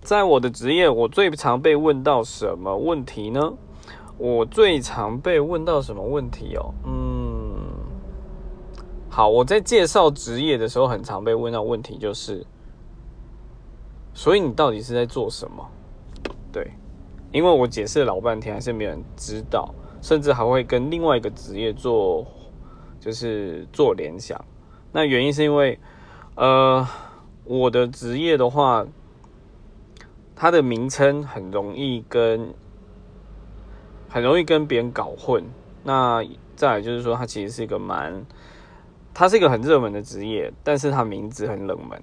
在我的职业，我最常被问到什么问题呢？我最常被问到什么问题哦？嗯，好，我在介绍职业的时候，很常被问到问题就是，所以你到底是在做什么？对，因为我解释老半天，还是没有人知道，甚至还会跟另外一个职业做，就是做联想。那原因是因为，呃，我的职业的话。它的名称很容易跟很容易跟别人搞混。那再来就是说，它其实是一个蛮，它是一个很热门的职业，但是它名字很冷门。